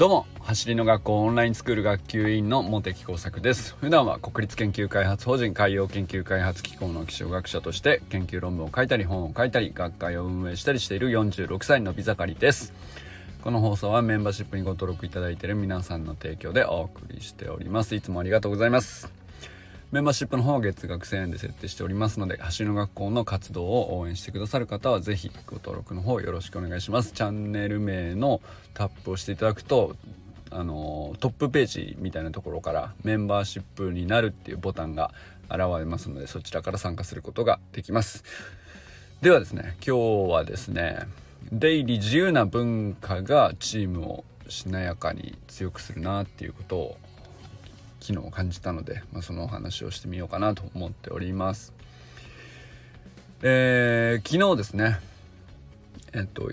どうも走りの学校オンラインスクール学級委員の茂木耕作です。普段は国立研究開発法人海洋研究開発機構の気象学者として研究論文を書いたり本を書いたり学会を運営したりしている46歳のび盛りです。この放送はメンバーシップにご登録いただいている皆さんの提供でお送りしております。いつもありがとうございます。メンバーシップの方は月額1000円で設定しておりますので走りの学校の活動を応援してくださる方はぜひご登録の方よろしくお願いします。チャンネル名のタップをしていただくとあのトップページみたいなところからメンバーシップになるっていうボタンが現れますのでそちらから参加することができます。ではですね今日はですね出入り自由な文化がチームをしなやかに強くするなっていうことを昨日感じたので、まあ、そのお話をしてみようかなと思っております。えー、昨日ですねえっと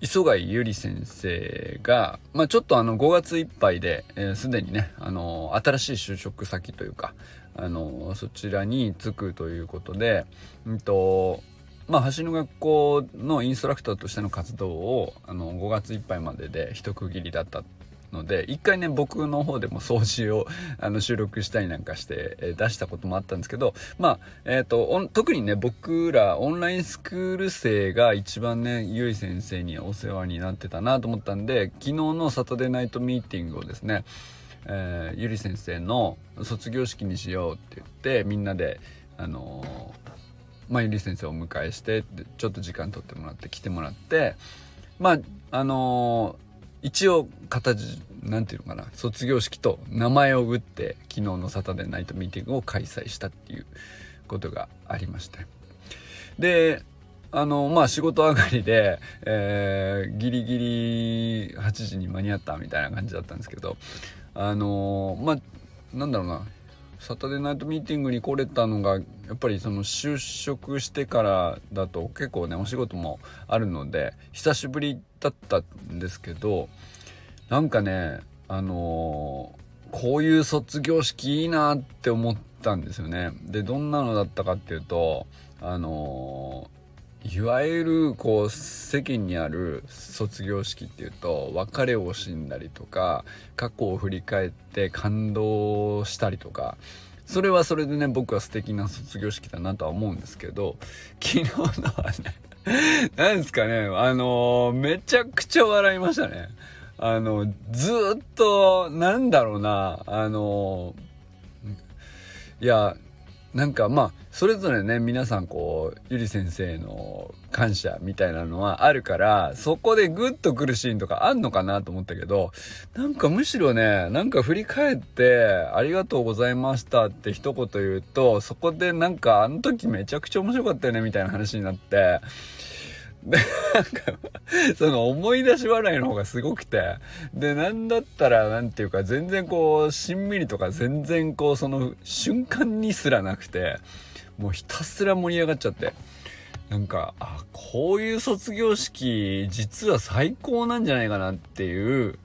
磯貝ゆり先生が、まあ、ちょっとあの5月いっぱいですで、えー、にねあの新しい就職先というかあのそちらに就くということで、うんとまあ、橋の学校のインストラクターとしての活動をあの5月いっぱいまでで一区切りだったので一回ね僕の方でも掃除を あの収録したりなんかして、出したこともあったんですけどまあえっ、ー、と特にね僕らオンラインスクール生が一番ねゆい先生にお世話になってたなと思ったんで昨日のサタデーナイトミーティングをですねえー、ゆり先生の卒業式にしようって言ってみんなであのー、まあ、ゆり先生をお迎えしてちょっと時間取ってもらって来てもらってまああのー一応形なんていうのかな卒業式と名前を打って昨日のサタデーナイトミーティングを開催したっていうことがありまして。であのまあ仕事上がりで、えー、ギリギリ8時に間に合ったみたいな感じだったんですけどあのまあなんだろうな。サタデーナイトミーティングに来れたのがやっぱりその就職してからだと結構ねお仕事もあるので久しぶりだったんですけどなんかねあのー、こういう卒業式いいなって思ったんですよね。でどんなのだったかっていうとあのいわゆるこう世間にある卒業式っていうと別れを惜しんだりとか過去を振り返って感動したりとかそれはそれでね僕は素敵な卒業式だなとは思うんですけど 昨日のはね 何ですかねあのめちゃくちゃ笑いましたね。あのずっとなんだろうなあのいやなんかまあそれぞれね皆さんこうゆり先生の感謝みたいなのはあるからそこでグッとくるシーンとかあんのかなと思ったけどなんかむしろねなんか振り返って「ありがとうございました」って一言言うとそこでなんかあの時めちゃくちゃ面白かったよねみたいな話になって、なんか、その思い出し笑いの方がすごくて、で、なんだったら、なんていうか、全然こう、しんみりとか全然こう、その瞬間にすらなくて、もうひたすら盛り上がっちゃって。なんか、あ、こういう卒業式、実は最高なんじゃないかなっていう、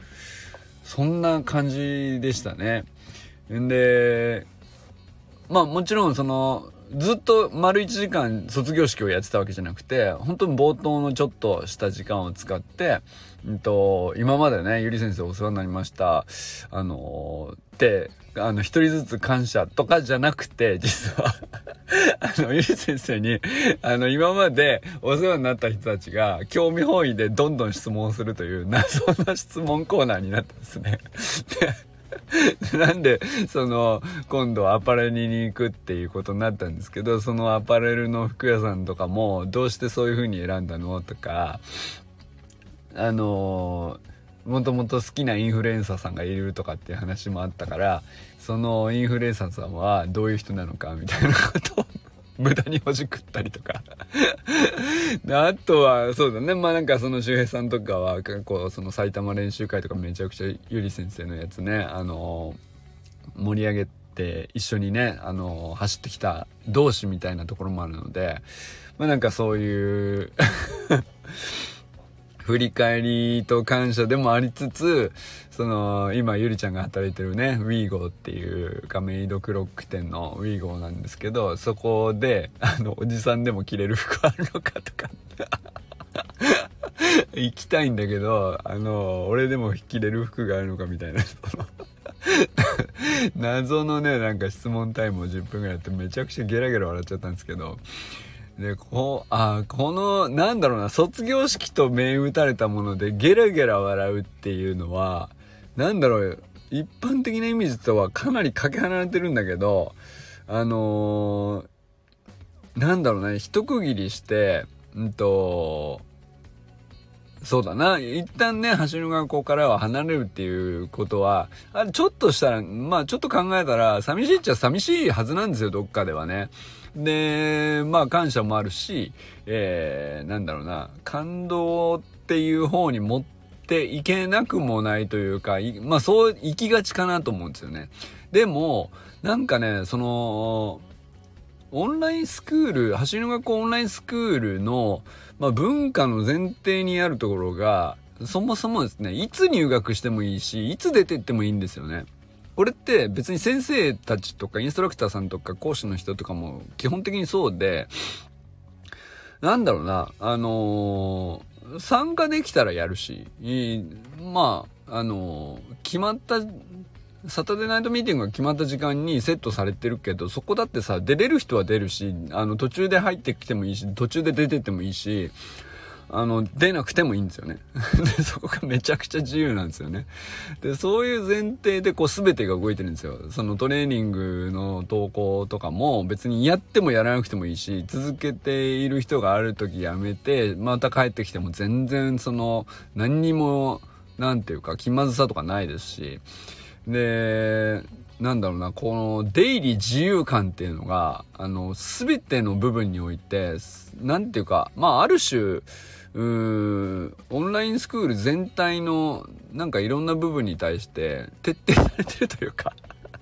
そんな感じでしたね。んで、まあもちろんその、ずっと丸1時間卒業式をやってたわけじゃなくて本当に冒頭のちょっとした時間を使って、うんと、今までねゆり先生お世話になりました。あのー、ってあの一人ずつ感謝とかじゃなくて実は あのゆり先生にあの今までお世話になった人たちが興味本位でどんどん質問するという謎の質問コーナーになってですね。なんで、その、今度アパレルに行くっていうことになったんですけど、そのアパレルの服屋さんとかも、どうしてそういう風に選んだのとか、あのもともと好きなインフルエンサーさんがいるとかっていう話もあったから、そのインフルエンサーさんはどういう人なのかみたいなことを無駄にほじくったりとか。であとはそうだね。まあなんかその周平さんとかは結構その埼玉練習会とかめちゃくちゃゆり先生のやつね。あの盛り上げて一緒にねあの走ってきた同志みたいなところもあるので。まあなんかそういう 振り返りと感謝でもありつつ、その、今、ゆりちゃんが働いてるね、ウィーゴーっていう亀戸クロック店のウィーゴーなんですけど、そこで、あの、おじさんでも着れる服あるのかとか。行きたいんだけどあの俺でも着れる服があるのかみたいな。謎のねなんか質問タイムを10分ぐらいやってめちゃくちゃゲラゲラ笑っちゃったんですけど。でこあこのなんだろうな卒業式と銘打たれたものでゲラゲラ笑うっていうのはなんだろう一般的なイメージとはかなりかけ離れてるんだけどあのー、なんだろうね一区切りしてうんとそうだな。一旦ね、橋の学校からは離れるっていうことは、あちょっとしたら、まあちょっと考えたら、寂しいっちゃ寂しいはずなんですよ、どっかではね。で、まあ感謝もあるし、えー、なんだろうな、感動っていう方に持っていけなくもないというか、まあそう行きがちかなと思うんですよね。でも、なんかね、その、オンラインスクール、走りの学校オンラインスクールの、まあ、文化の前提にあるところが、そもそもですね、いつ入学してもいいし、いつ出てってもいいんですよね。これって別に先生たちとかインストラクターさんとか講師の人とかも基本的にそうで、なんだろうな、あのー、参加できたらやるし、まあ、あの、決まったサタデーナイトミーティングが決まった時間にセットされてるけど、そこだってさ、出れる人は出るし、あの、途中で入ってきてもいいし、途中で出ててもいいし、あの、出なくてもいいんですよね。で、そこがめちゃくちゃ自由なんですよね。で、そういう前提でこう全てが動いてるんですよ。そのトレーニングの投稿とかも別にやってもやらなくてもいいし、続けている人がある時やめて、また帰ってきても全然その、何にも、なんていうか気まずさとかないですし、で、なんだろうな、この出入り自由感っていうのが、あの、すべての部分において、なんていうか、まあ、ある種、うーんオンラインスクール全体の、なんかいろんな部分に対して、徹底されてるというか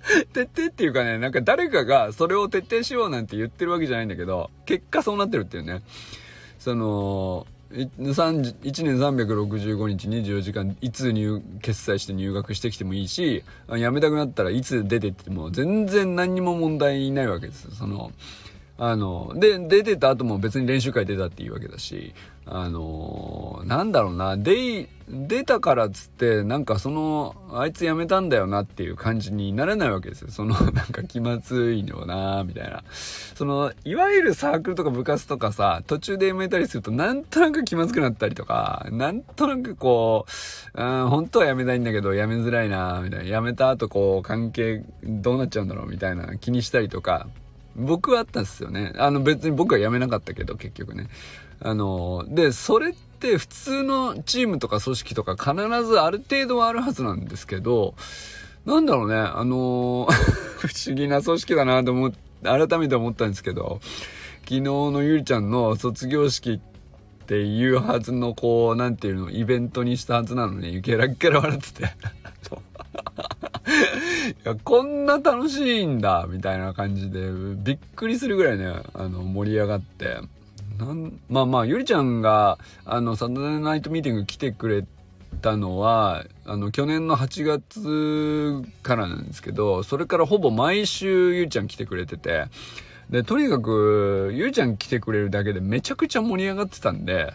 徹底っていうかね、なんか誰かがそれを徹底しようなんて言ってるわけじゃないんだけど、結果そうなってるっていうね。その、1年365日24時間いつ入決済して入学してきてもいいし辞めたくなったらいつ出てっても全然何にも問題ないわけですそのあので出てた後も別に練習会出たっていうわけだしあのなんだろうな出出たからっつってなんかそのあいつ辞めたんだよなっていう感じにならないわけですよ。そのなんか気まずいのなみたいな。そのいわゆるサークルとか部活とかさ途中で辞めたりするとなんとなく気まずくなったりとかなんとなくこう、うん、本当は辞めたいんだけど辞めづらいなみたいな。辞めた後こう関係どうなっちゃうんだろうみたいな気にしたりとか。僕はあったんですよね。あの別に僕は辞めなかったけど結局ね。あのでそれって普通のチームとか組織とか必ずある程度はあるはずなんですけど、なんだろうね、あの 不思議な組織だなと思って、改めて思ったんですけど、昨日のゆりちゃんの卒業式っていうはずの、こう、なんていうの、イベントにしたはずなのに、ゲラッゲラ笑ってて。いや、こんな楽しいんだ、みたいな感じで、びっくりするぐらいね、あの、盛り上がって、なんまあまあゆりちゃんがあのサンドナイトミーティング来てくれたのはあの去年の8月からなんですけどそれからほぼ毎週ゆりちゃん来てくれててでとにかくゆりちゃん来てくれるだけでめちゃくちゃ盛り上がってたんで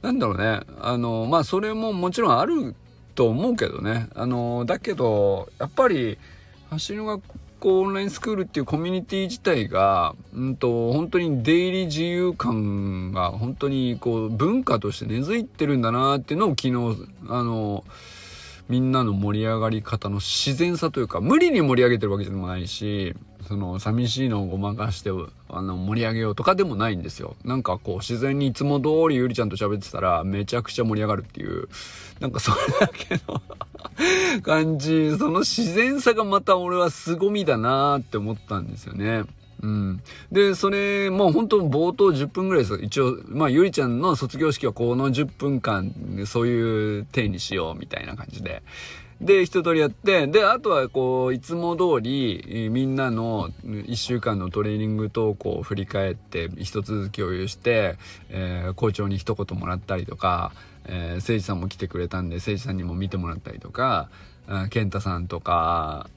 なんだろうねあのまあそれももちろんあると思うけどね。あのだけどやっぱり走りの学校オンラインスクールっていうコミュニティ自体が、うんと、本当に出入り自由感が本当にこう文化として根付いてるんだなっていうのを昨日、あの、みんなの盛り上がり方の自然さというか、無理に盛り上げてるわけでもないし、その寂しいのをごまかしてあの盛り上げようとかでもないんですよなんかこう自然にいつも通りゆりちゃんと喋ってたらめちゃくちゃ盛り上がるっていうなんかそれだけの感じその自然さがまた俺は凄みだなって思ったんですよねうん。で、それ、もう本当冒頭10分ぐらいですよ。一応、まあ、ゆりちゃんの卒業式はこの10分間、そういう体にしようみたいな感じで。で、一通りやって、で、あとはこう、いつも通り、みんなの1週間のトレーニング投稿を振り返って、一つずつ共有して、えー、校長に一言もらったりとか、えー、誠司さんも来てくれたんで、誠司さんにも見てもらったりとか、健太さんとか、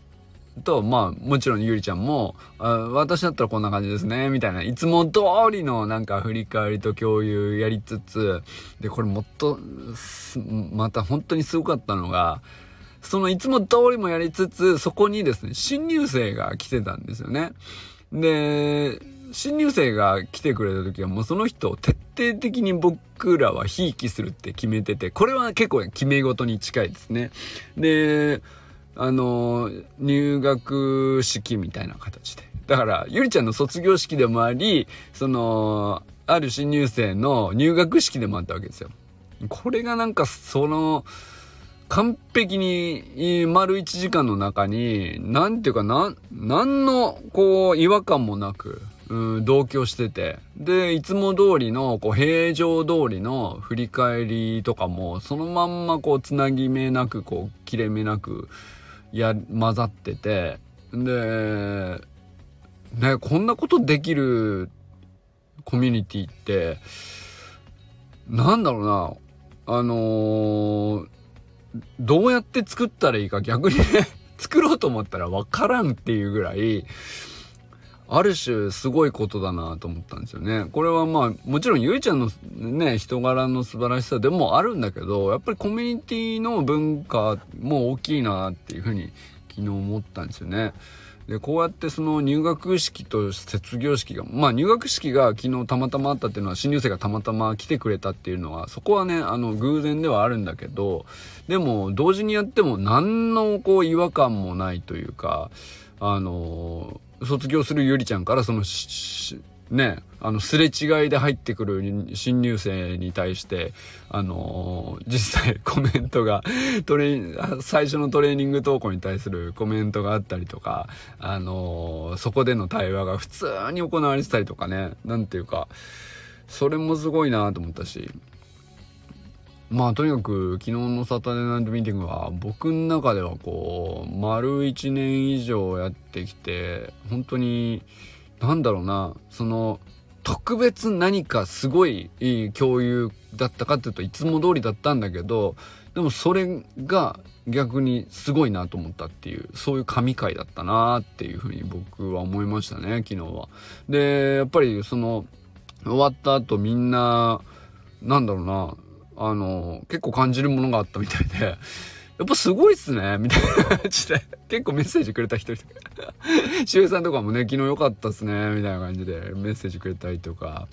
と、まあ、もちろんゆりちゃんも、あ私だったらこんな感じですね、みたいな、いつも通りのなんか振り返りと共有やりつつ、で、これもっと、また本当にすごかったのが、そのいつも通りもやりつつ、そこにですね、新入生が来てたんですよね。で、新入生が来てくれた時はもうその人を徹底的に僕らはひいきするって決めてて、これは結構決め事に近いですね。で、あの、入学式みたいな形で。だから、ゆりちゃんの卒業式でもあり、その、ある新入生の入学式でもあったわけですよ。これがなんかその、完璧に丸1時間の中に、なんていうかな、なんのこう違和感もなく、うん、同居してて。で、いつも通りの、こう、平常通りの振り返りとかも、そのまんまこう、つなぎ目なく、こう、切れ目なく、や、混ざってて、で、ね、こんなことできるコミュニティって、なんだろうな、あのー、どうやって作ったらいいか逆にね 作ろうと思ったらわからんっていうぐらい、ある種すごいことだなと思ったんですよね。これはまあもちろんゆいちゃんのね人柄の素晴らしさでもあるんだけどやっぱりコミュニティの文化も大きいなっていうふうに昨日思ったんですよね。でこうやってその入学式と卒業式がまあ入学式が昨日たまたまあったっていうのは新入生がたまたま来てくれたっていうのはそこはねあの偶然ではあるんだけどでも同時にやっても何のこう違和感もないというかあの卒業するゆりちゃんからそのね、あの、すれ違いで入ってくる新入生に対して、あのー、実際コメントが、トレ最初のトレーニング投稿に対するコメントがあったりとか、あのー、そこでの対話が普通に行われてたりとかね、なんていうか、それもすごいなと思ったし、まあとにかく昨日のサタデーナイトミーティングは僕の中ではこう丸1年以上やってきて本当になんだろうなその特別何かすごいいい共有だったかっていうといつも通りだったんだけどでもそれが逆にすごいなと思ったっていうそういう神回だったなっていうふうに僕は思いましたね昨日は。でやっぱりその終わった後みんななんだろうなあの、結構感じるものがあったみたいで、やっぱすごいっすね、みたいな感じで、結構メッセージくれた人とか、しゅうさんとかもね、昨日良かったっすね、みたいな感じで。メッセージくれたりとか、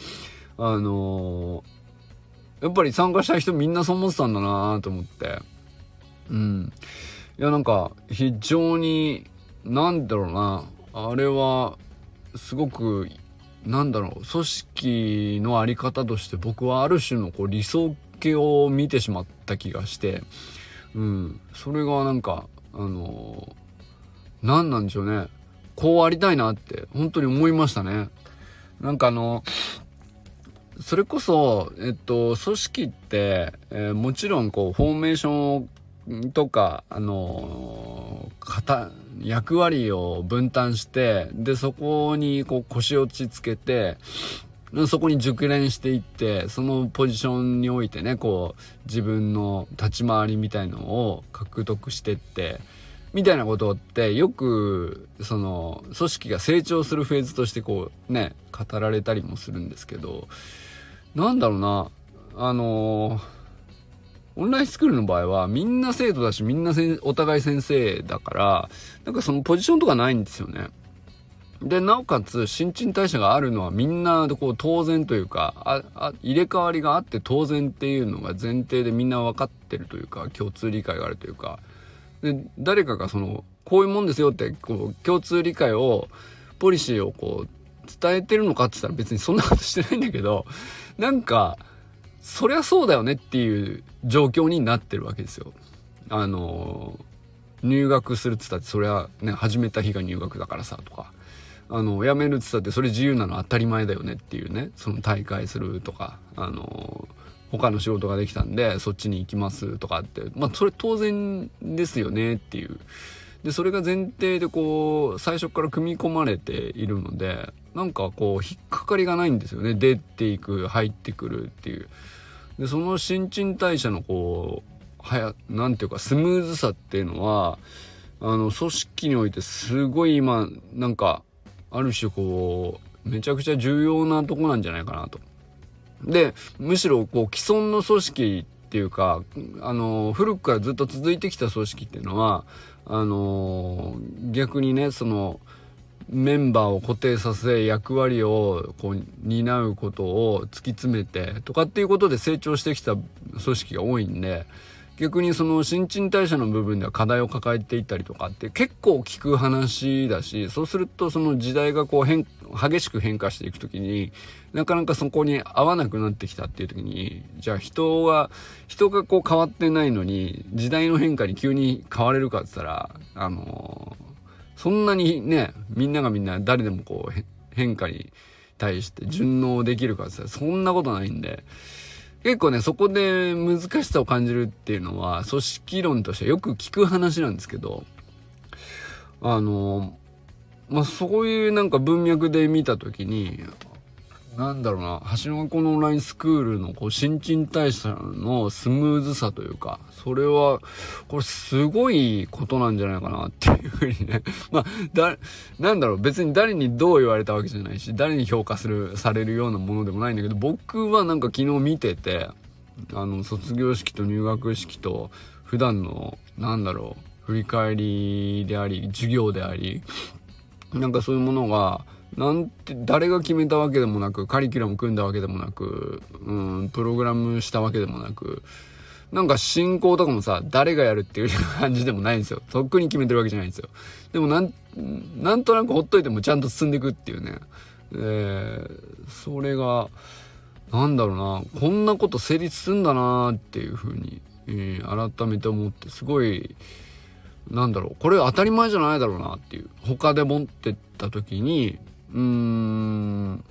あのー、やっぱり参加した人みんなそう思ってたんだなと思って、うん。いや、なんか、非常に、なんだろうな、あれは、すごくなんだろう。組織の在り方として僕はある種のこう理想形を見てしまった気がして、うん、それがなんか、あのー、何なんでしょうね。こうありたいなって本当に思いましたね。なんかあの、それこそ、えっと、組織って、えー、もちろんこう、フォーメーションとか、あのー、役割を分担して、で、そこにこう腰落ち着けて、そこに熟練していってそのポジションにおいてねこう自分の立ち回りみたいのを獲得してってみたいなことってよくその組織が成長するフェーズとしてこうね語られたりもするんですけどなんだろうなあのオンラインスクールの場合はみんな生徒だしみんなお互い先生だからなんかそのポジションとかないんですよね。で、なおかつ、新陳代謝があるのはみんな、こう、当然というか、あ、あ、入れ替わりがあって当然っていうのが前提でみんな分かってるというか、共通理解があるというか、で、誰かがその、こういうもんですよって、こう、共通理解を、ポリシーをこう、伝えてるのかって言ったら別にそんなことしてないんだけど、なんか、そりゃそうだよねっていう状況になってるわけですよ。あの、入学するっつったって、それはね、始めた日が入学だからさ、とか。あの、辞めるって言ったってそれ自由なの当たり前だよねっていうね、その大会するとか、あの、他の仕事ができたんでそっちに行きますとかって、まあそれ当然ですよねっていう。で、それが前提でこう、最初から組み込まれているので、なんかこう、引っかかりがないんですよね。出ていく、入ってくるっていう。で、その新陳代謝のこう、はや、なんていうかスムーズさっていうのは、あの組織においてすごい今なんかある種こうめちゃくちゃ重要なとこなんじゃないかなと。でむしろこう既存の組織っていうかあの古くからずっと続いてきた組織っていうのはあの逆にねそのメンバーを固定させ役割をこう担うことを突き詰めてとかっていうことで成長してきた組織が多いんで逆にその新陳代謝の部分では課題を抱えていたりとかって結構聞く話だしそうするとその時代がこう変激しく変化していく時になかなかそこに合わなくなってきたっていう時にじゃあ人が人がこう変わってないのに時代の変化に急に変われるかっつったらあのそんなにね、みんながみんな誰でもこう変化に対して順応できるかって言ったらそんなことないんで、結構ね、そこで難しさを感じるっていうのは、組織論としてよく聞く話なんですけど、あの、まあ、そういうなんか文脈で見た時に、なんだろうな、橋の子のオンラインスクールのこう新陳代謝のスムーズさというか、それは、これすごいことなんじゃないかなっていうふうにね。まあ、だ、なんだろう、別に誰にどう言われたわけじゃないし、誰に評価する、されるようなものでもないんだけど、僕はなんか昨日見てて、あの、卒業式と入学式と、普段の、なんだろう、振り返りであり、授業であり、なんかそういうものが、なんて誰が決めたわけでもなくカリキュラム組んだわけでもなく、うん、プログラムしたわけでもなくなんか進行とかもさ誰がやるっていう感じでもないんですよ。とっくに決めてるわけじゃないんですよ。でもなんなんとなくほっといてもちゃんと進んでいくっていうね。えー、それがなんだろうな。こんなこと成立すんだなっていうふうに、えー、改めて思ってすごいなんだろう。これ当たり前じゃないだろうなっていう。他で持ってった時にうーん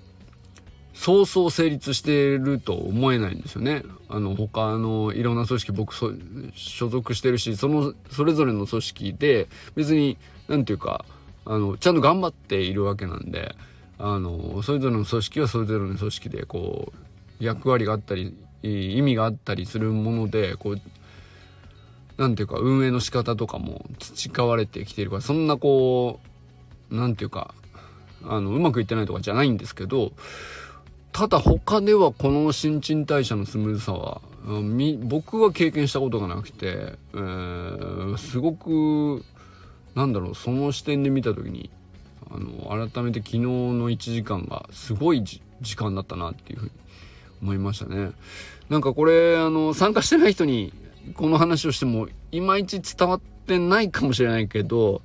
そうそう成立してると思えないんですよね。あの他のいろんな組織僕所属してるしそのそれぞれの組織で別に何て言うかあのちゃんと頑張っているわけなんであのそれぞれの組織はそれぞれの組織でこう役割があったり意味があったりするものでこう何て言うか運営の仕方とかも培われてきているからそんなこう何て言うかあのうまくいってないとかじゃないんですけどただ他ではこの新陳代謝のスムーズさは僕は経験したことがなくて、えー、すごくなんだろうその視点で見た時にあの改めて昨日の1時間がすごい時間だったなっていうふうに思いましたね。なんかこれあの参加してない人にこの話をしてもいまいち伝わってないかもしれないけど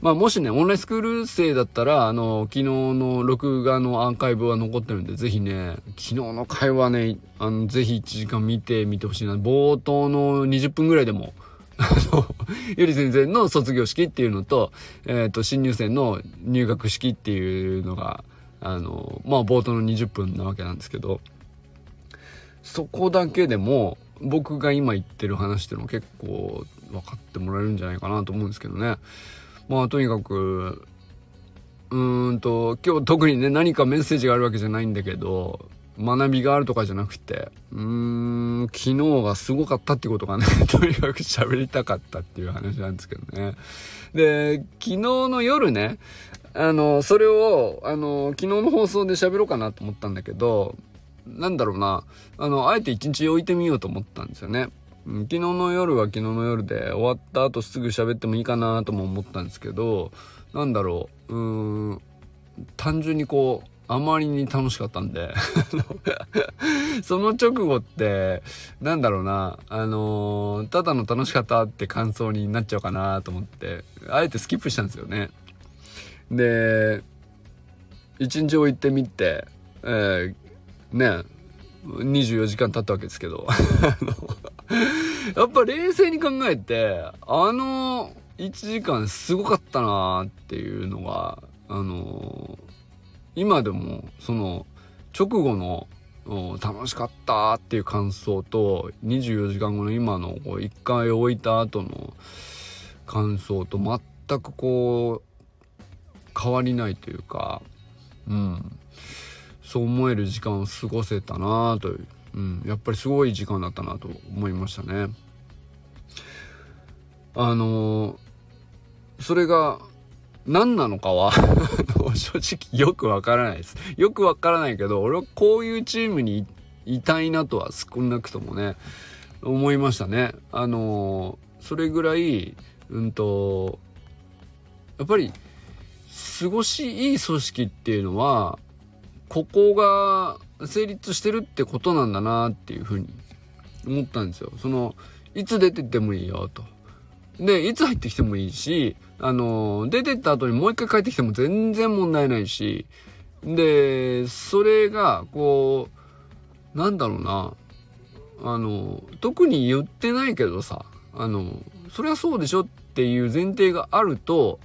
まあもしね、オンラインスクール生だったら、あの、昨日の録画のアーカイブは残ってるんで、ぜひね、昨日の会話ね、あの、ぜひ1時間見てみてほしいな。冒頭の20分ぐらいでも、あの、ゆり先生の卒業式っていうのと、えっ、ー、と、新入生の入学式っていうのが、あの、まあ冒頭の20分なわけなんですけど、そこだけでも、僕が今言ってる話っていうのは結構分かってもらえるんじゃないかなと思うんですけどね。まあとにかくうーんと今日特にね何かメッセージがあるわけじゃないんだけど学びがあるとかじゃなくてうーん昨日がすごかったってことがね とにかく喋りたかったっていう話なんですけどね。で昨日の夜ねあのそれをあの昨日の放送で喋ろうかなと思ったんだけどなんだろうなあのあえて一日置いてみようと思ったんですよね。昨日の夜は昨日の夜で終わった後すぐ喋ってもいいかなとも思ったんですけどなんだろううん単純にこうあまりに楽しかったんで その直後ってなんだろうなあのー、ただの楽しかったって感想になっちゃうかなと思ってあえてスキップしたんですよね。で一日置いてみてえー、ね24時間経ったわけですけど やっぱ冷静に考えてあの1時間すごかったなっていうのがあの今でもその直後の楽しかったっていう感想と24時間後の今のこう1回置いた後の感想と全くこう変わりないというかうん。そう思える時間を過ごせたなという、うん、やっぱりすごい時間だったなと思いましたね。あのそれが何なのかは 正直よくわからないです。よくわからないけど、俺はこういうチームにいたいなとは少なくともね、思いましたね。あのそれぐらい、うんと、やっぱり、過ごしいい組織っていうのは、ここが成立してるってことなんだなっていうふうに思ったんですよ。その、いつ出てってもいいよと。で、いつ入ってきてもいいし、あの、出てった後にもう一回帰ってきても全然問題ないし、で、それが、こう、なんだろうな、あの、特に言ってないけどさ、あの、それはそうでしょっていう前提があると、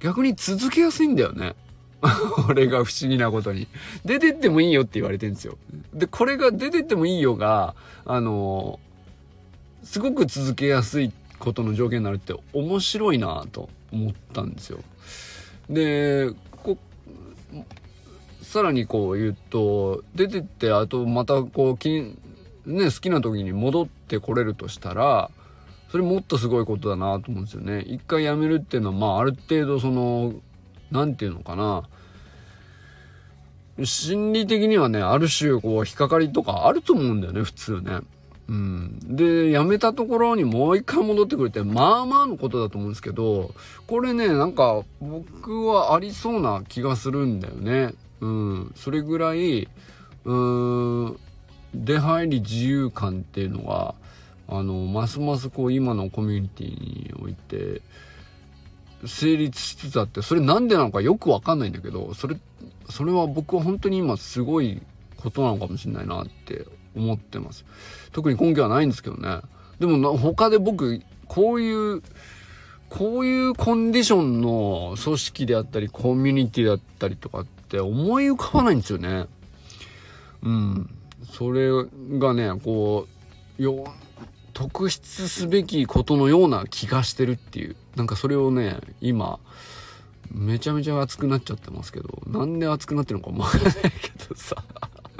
逆に続けやすいんだよね。俺が不思議なことに。出てってもいいよって言われてんですよ。で、これが出てってもいいよが、あの、すごく続けやすいことの条件になるって面白いなと思ったんですよ。で、こさらにこう言うと、出てってあとまたこうき、ね、好きな時に戻ってこれるとしたら、それもっとすごいことだなと思うんですよね。一回辞めるっていうのは、まあある程度その、何て言うのかな、心理的にはね、ある種こう引っかかりとかあると思うんだよね、普通ね。うん。で、辞めたところにもう一回戻ってくるって、まあまあのことだと思うんですけど、これね、なんか僕はありそうな気がするんだよね。うん。それぐらい、うーん、出入り自由感っていうのが、あの、ますますこう今のコミュニティにおいて、成立しつつあって、それなんでなのかよくわかんないんだけど、それって、それは僕は本当に今すごいことなのかもしれないなって思ってます。特に根拠はないんですけどね。でも他で僕、こういう、こういうコンディションの組織であったり、コミュニティだったりとかって思い浮かばないんですよね。うん。それがね、こう、よ、特筆すべきことのような気がしてるっていう。なんかそれをね、今、めちゃめちゃ熱くなっちゃってますけど、なんで熱くなってるのかもわからないけどさ。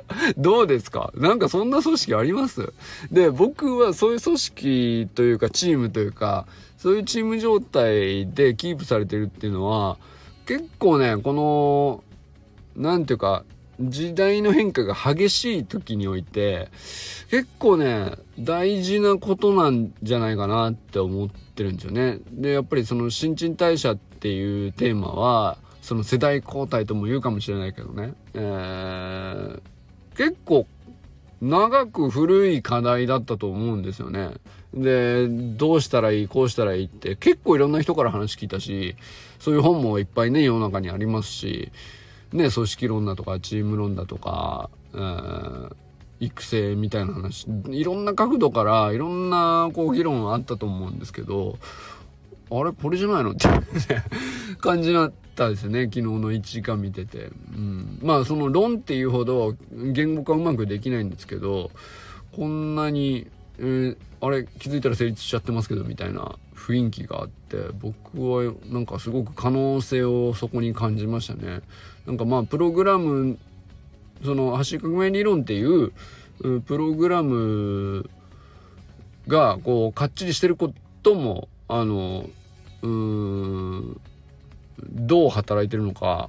どうですか？なんかそんな組織あります？で、僕はそういう組織というかチームというか、そういうチーム状態でキープされてるっていうのは、結構ね、この、なんていうか、時代の変化が激しい時において、結構ね、大事なことなんじゃないかなって思ってるんですよね。で、やっぱりその新陳代謝ってていうテーマは、その世代交代とも言うかもしれないけどね。えー結構長く古い課題だったと思うんですよね。で、どうしたらいい、こうしたらいいって結構いろんな人から話聞いたし、そういう本もいっぱいね、世の中にありますし、ね、組織論だとか、チーム論だとか、えー、育成みたいな話、いろんな角度からいろんなこう議論あったと思うんですけど、あれこれじゃないの？って感じになったですね。昨日の1時間見てて、うん、まあその論っていうほど言語化うまくできないんですけどこんなに、えー、あれ気づいたら成立しちゃってますけどみたいな雰囲気があって僕はなんかすごく可能性をそこに感じましたね。なんかまあプログラムその橋革命理論っていうプログラムがこうかっちりしてることもあのうーんどう働いてるのか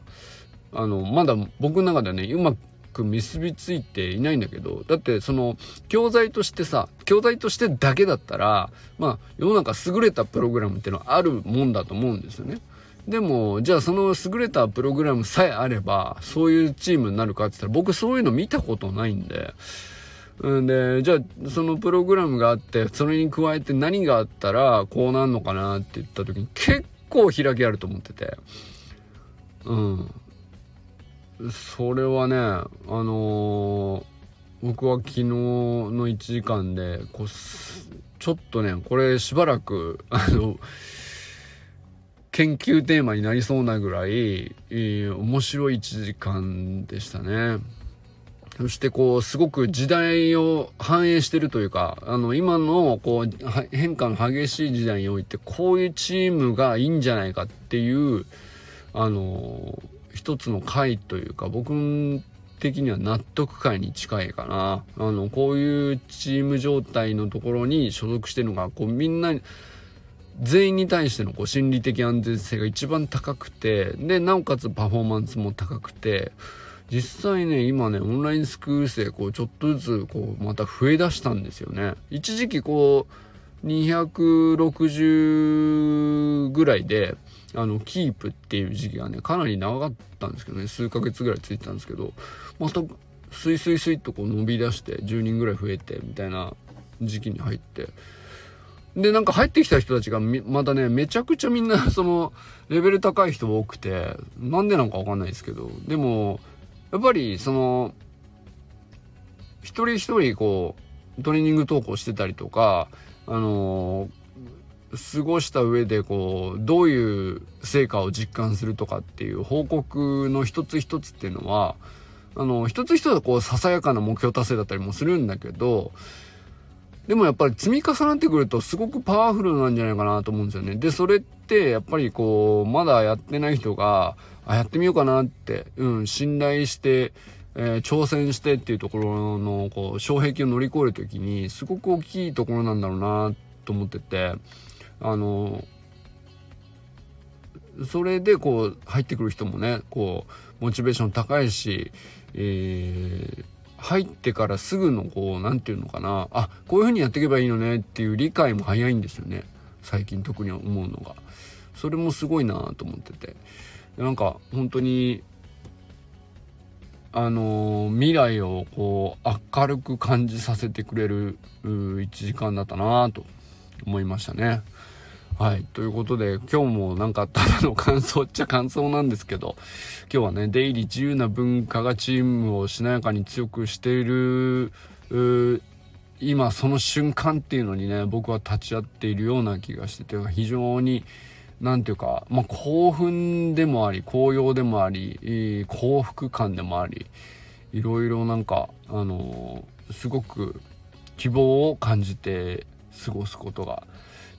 あのまだ僕の中ではねうまく結びついていないんだけどだってその教材としてさ教材としてだけだったらまあ世の中優れたプログラムっていうのはあるもんだと思うんですよね。でも、じゃあその優れたプログラムさえあれば、そういうチームになるかって言ったら、僕そういうの見たことないんで、んで、じゃあ、そのプログラムがあって、それに加えて何があったら、こうなんのかなって言った時に、結構開きあると思ってて。うん。それはね、あのー、僕は昨日の1時間で、こう、ちょっとね、これしばらく、あの、研究テーマになりそうなぐらい、面白い1時間でしたね。そしてこう、すごく時代を反映してるというか、あの、今のこう、変化の激しい時代において、こういうチームがいいんじゃないかっていう、あの、一つの回というか、僕的には納得感に近いかな。あの、こういうチーム状態のところに所属してるのが、こう、みんな、全員に対してのこう心理的安全性が一番高くてでなおかつパフォーマンスも高くて実際ね今ねオンラインスクール生こうちょっとずつこうまた増えだしたんですよね。一時期こう260ぐらいであのキープっていう時期がねかなり長かったんですけどね。数ヶ月ぐらいついてたんですけどまたスイスイスイっとこう伸び出して10人ぐらい増えてみたいな時期に入って。でなんか入ってきた人たちがまたねめちゃくちゃみんなそのレベル高い人多くてなんでなんかわかんないですけど。でもやっぱりその一人一人こうトレーニング投稿してたりとかあの過ごした上でこうどういう成果を実感するとかっていう報告の一つ一つっていうのはあの一つ一つこうささやかな目標達成だったりもするんだけどでもやっぱり積み重なってくるとすごくパワフルなんじゃないかなと思うんですよね。で、それってやっぱりこう、まだやってない人が、あ、やってみようかなって、うん、信頼して、えー、挑戦してっていうところの、こう、障壁を乗り越えるときに、すごく大きいところなんだろうなと思ってて、あの、それでこう、入ってくる人もね、こう、モチベーション高いし、えー入ってからすぐのこう何て言うのかなあこういう風にやっていけばいいのねっていう理解も早いんですよね最近特に思うのが。それもすごいなと思ってて。なんか本当にあの、未来をこう明るく感じさせてくれる1時間だったなと思いましたね。はい。ということで、今日もなんかただの感想っちゃ感想なんですけど、今日はね、出入り自由な文化がチームをしなやかに強くしている、今その瞬間っていうのにね、僕は立ち会っているような気がしてて、非常に、なんていうか、まあ、興奮でもあり、高揚でもあり、幸福感でもあり、いろいろなんか、あのー、すごく希望を感じて過ごすことが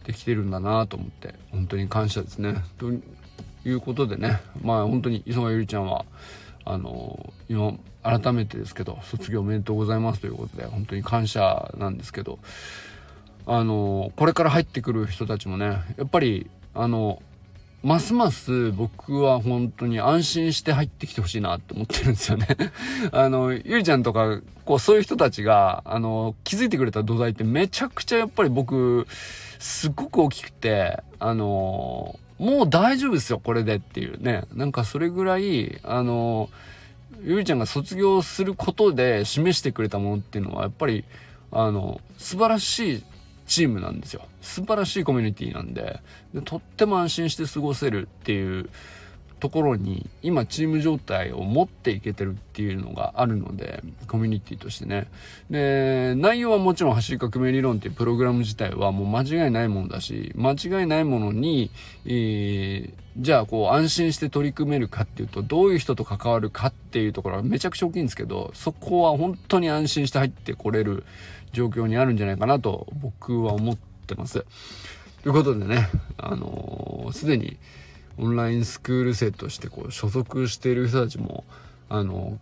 できてるんだなと思って本当に感謝ですね。ということでねまあ本当に磯貝ゆりちゃんはあの今改めてですけど卒業おめでとうございますということで本当に感謝なんですけどあのこれから入ってくる人たちもねやっぱりあのますます僕は本当に安心して入ってきてほしいなって思ってるんですよね あの、ゆりちゃんとか、こう、そういう人たちが、あの、気づいてくれた土台ってめちゃくちゃやっぱり僕、すっごく大きくて、あの、もう大丈夫ですよ、これでっていうね。なんかそれぐらい、あの、ゆりちゃんが卒業することで示してくれたものっていうのは、やっぱり、あの、素晴らしいチームなんですよ。素晴らしいコミュニティなんででとっても安心して過ごせるっていうところに今チーム状態を持っていけてるっていうのがあるのでコミュニティとしてねで内容はもちろん走り革命理論っていうプログラム自体はもう間違いないものだし間違いないものに、えー、じゃあこう安心して取り組めるかっていうとどういう人と関わるかっていうところはめちゃくちゃ大きいんですけどそこは本当に安心して入ってこれる状況にあるんじゃないかなと僕は思ってます。ということでね、あのす、でにオンラインスクール生としてこう所属している人たちも、あの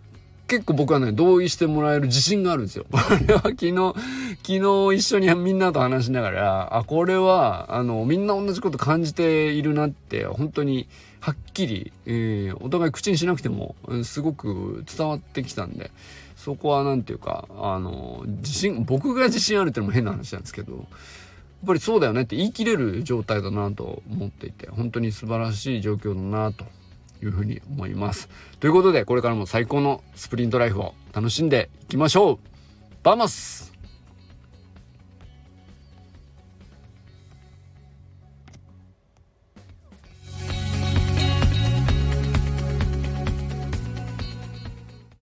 結構僕はね、同意してもらえる自信があるんですよ。これは昨日、昨日一緒にみんなと話しながら、あ、これは、あの、みんな同じこと感じているなって、本当にはっきり、えー、お互い口にしなくても、すごく伝わってきたんで、そこは何て言うか、あの、自信、僕が自信あるってのも変な話なんですけど、やっぱりそうだよねって言い切れる状態だなと思っていて、本当に素晴らしい状況だなというふうに思います。ということで、これからも最高のスプリントライフを楽しんでいきましょうバマス